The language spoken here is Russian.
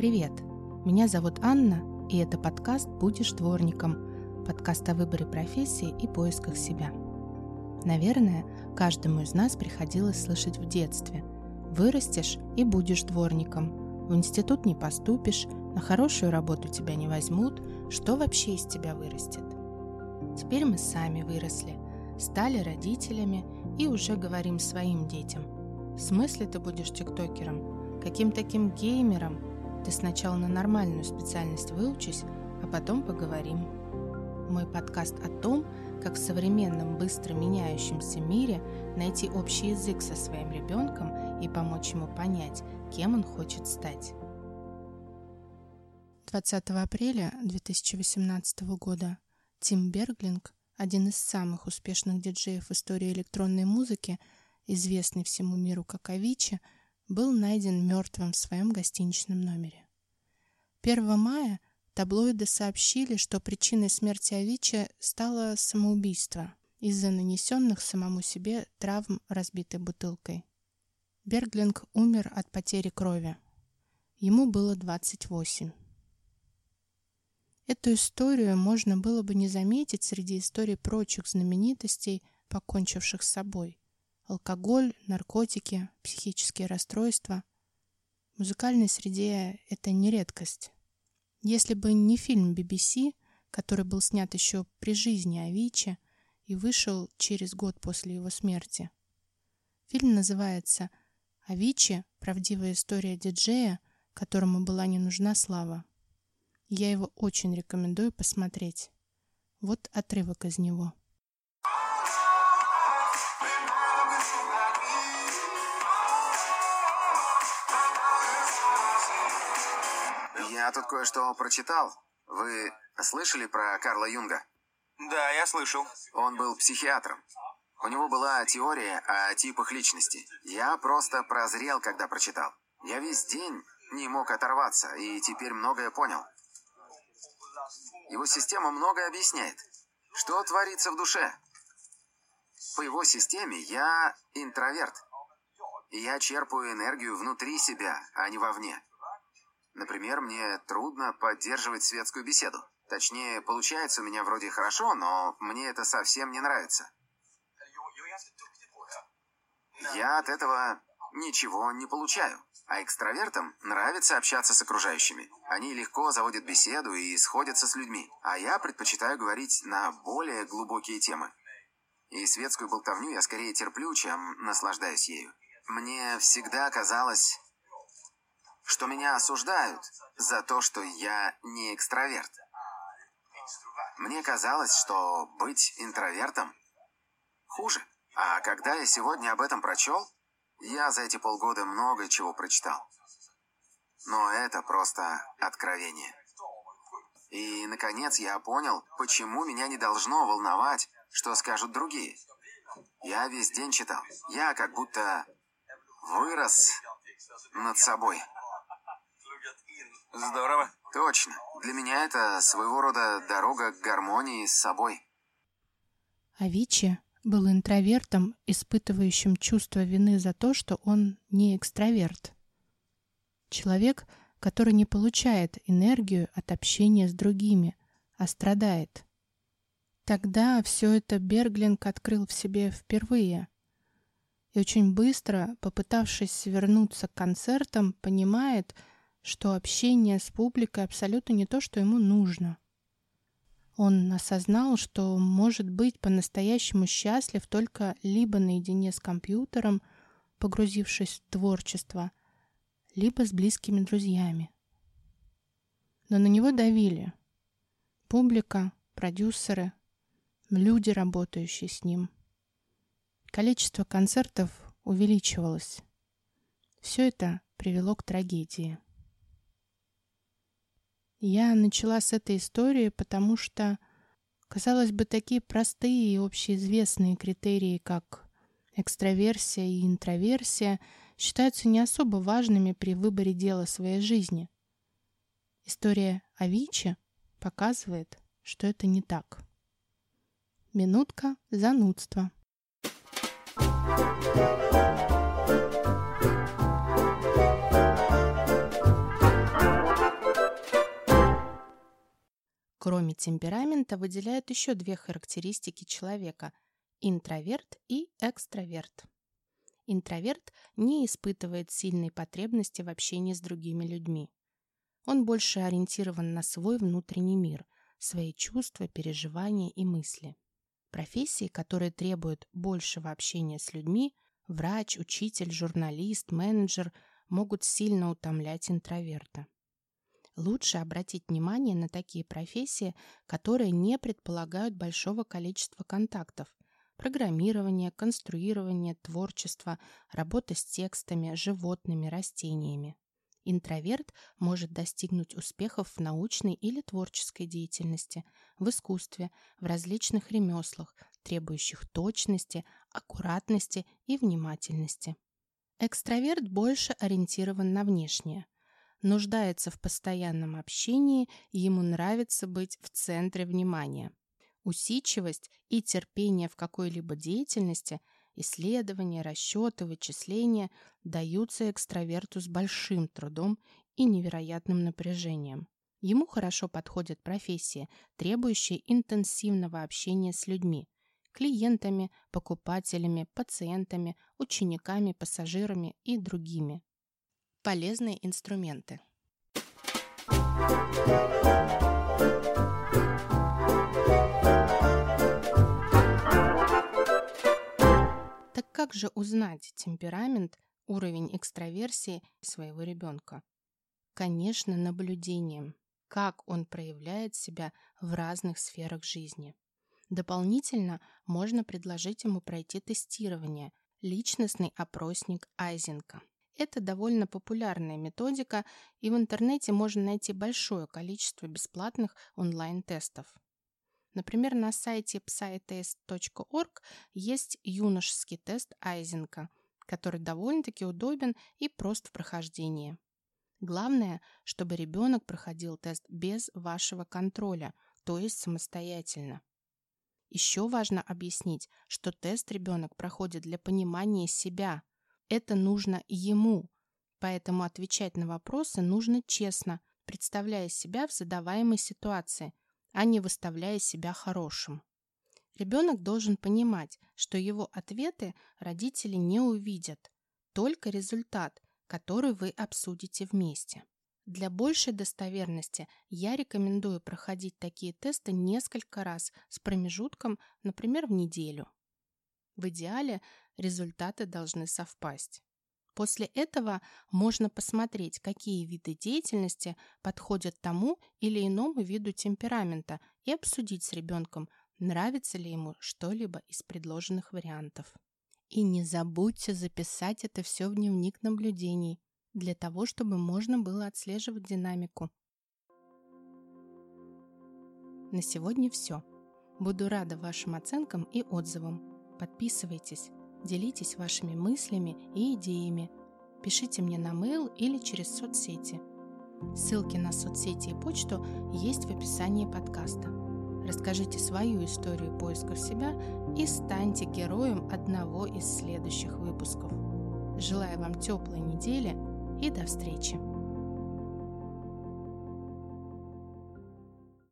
Привет! Меня зовут Анна, и это подкаст «Будешь дворником» подкаст о выборе профессии и поисках себя. Наверное, каждому из нас приходилось слышать в детстве «Вырастешь и будешь дворником», «В институт не поступишь», «На хорошую работу тебя не возьмут», «Что вообще из тебя вырастет?» Теперь мы сами выросли, стали родителями и уже говорим своим детям. В смысле ты будешь тиктокером? Каким таким геймером? Ты сначала на нормальную специальность выучись, а потом поговорим. Мой подкаст о том, как в современном быстро меняющемся мире найти общий язык со своим ребенком и помочь ему понять, кем он хочет стать. 20 апреля 2018 года Тим Берглинг, один из самых успешных диджеев в истории электронной музыки, известный всему миру как Авичи, был найден мертвым в своем гостиничном номере. 1 мая таблоиды сообщили, что причиной смерти Авичи стало самоубийство из-за нанесенных самому себе травм разбитой бутылкой. Берглинг умер от потери крови. Ему было 28. Эту историю можно было бы не заметить среди историй прочих знаменитостей, покончивших с собой. Алкоголь, наркотики, психические расстройства. В музыкальной среде это не редкость. Если бы не фильм BBC, который был снят еще при жизни Авичи и вышел через год после его смерти. Фильм называется «Авичи. Правдивая история диджея, которому была не нужна слава». Я его очень рекомендую посмотреть. Вот отрывок из него. Я тут кое-что прочитал. Вы слышали про Карла Юнга? Да, я слышал. Он был психиатром. У него была теория о типах личности. Я просто прозрел, когда прочитал. Я весь день не мог оторваться, и теперь многое понял. Его система многое объясняет. Что творится в душе? По его системе я интроверт. И я черпаю энергию внутри себя, а не вовне. Например, мне трудно поддерживать светскую беседу. Точнее, получается у меня вроде хорошо, но мне это совсем не нравится. Я от этого ничего не получаю. А экстравертам нравится общаться с окружающими. Они легко заводят беседу и сходятся с людьми. А я предпочитаю говорить на более глубокие темы. И светскую болтовню я скорее терплю, чем наслаждаюсь ею. Мне всегда казалось, что меня осуждают за то, что я не экстраверт. Мне казалось, что быть интровертом хуже. А когда я сегодня об этом прочел, я за эти полгода много чего прочитал. Но это просто откровение. И, наконец, я понял, почему меня не должно волновать, что скажут другие. Я весь день читал. Я как будто вырос над собой. Здорово. Точно. Для меня это своего рода дорога к гармонии с собой. Авичи был интровертом, испытывающим чувство вины за то, что он не экстраверт. Человек, который не получает энергию от общения с другими, а страдает. Тогда все это Берглинг открыл в себе впервые. И очень быстро, попытавшись вернуться к концертам, понимает, что общение с публикой абсолютно не то, что ему нужно – он осознал, что может быть по-настоящему счастлив только либо наедине с компьютером, погрузившись в творчество, либо с близкими друзьями. Но на него давили. Публика, продюсеры, люди, работающие с ним. Количество концертов увеличивалось. Все это привело к трагедии. Я начала с этой истории, потому что, казалось бы, такие простые и общеизвестные критерии, как экстраверсия и интроверсия, считаются не особо важными при выборе дела своей жизни. История Авичи показывает, что это не так. Минутка занудства. Кроме темперамента выделяют еще две характеристики человека – интроверт и экстраверт. Интроверт не испытывает сильной потребности в общении с другими людьми. Он больше ориентирован на свой внутренний мир, свои чувства, переживания и мысли. Профессии, которые требуют большего общения с людьми – врач, учитель, журналист, менеджер – могут сильно утомлять интроверта. Лучше обратить внимание на такие профессии, которые не предполагают большого количества контактов. Программирование, конструирование, творчество, работа с текстами, животными, растениями. Интроверт может достигнуть успехов в научной или творческой деятельности, в искусстве, в различных ремеслах, требующих точности, аккуратности и внимательности. Экстраверт больше ориентирован на внешнее – нуждается в постоянном общении, ему нравится быть в центре внимания. Усидчивость и терпение в какой-либо деятельности, исследования, расчеты, вычисления даются экстраверту с большим трудом и невероятным напряжением. Ему хорошо подходят профессии, требующие интенсивного общения с людьми, клиентами, покупателями, пациентами, учениками, пассажирами и другими. Полезные инструменты. Так как же узнать темперамент, уровень экстраверсии своего ребенка? Конечно, наблюдением, как он проявляет себя в разных сферах жизни. Дополнительно можно предложить ему пройти тестирование личностный опросник Айзенка. Это довольно популярная методика, и в интернете можно найти большое количество бесплатных онлайн-тестов. Например, на сайте psytest.org есть юношеский тест Айзенка, который довольно-таки удобен и прост в прохождении. Главное, чтобы ребенок проходил тест без вашего контроля, то есть самостоятельно. Еще важно объяснить, что тест ребенок проходит для понимания себя, это нужно ему, поэтому отвечать на вопросы нужно честно, представляя себя в задаваемой ситуации, а не выставляя себя хорошим. Ребенок должен понимать, что его ответы родители не увидят, только результат, который вы обсудите вместе. Для большей достоверности я рекомендую проходить такие тесты несколько раз с промежутком, например, в неделю. В идеале результаты должны совпасть. После этого можно посмотреть, какие виды деятельности подходят тому или иному виду темперамента и обсудить с ребенком, нравится ли ему что-либо из предложенных вариантов. И не забудьте записать это все в дневник наблюдений, для того, чтобы можно было отслеживать динамику. На сегодня все. Буду рада вашим оценкам и отзывам. Подписывайтесь, делитесь вашими мыслями и идеями. Пишите мне на mail или через соцсети. Ссылки на соцсети и почту есть в описании подкаста. Расскажите свою историю поисков себя и станьте героем одного из следующих выпусков. Желаю вам теплой недели и до встречи!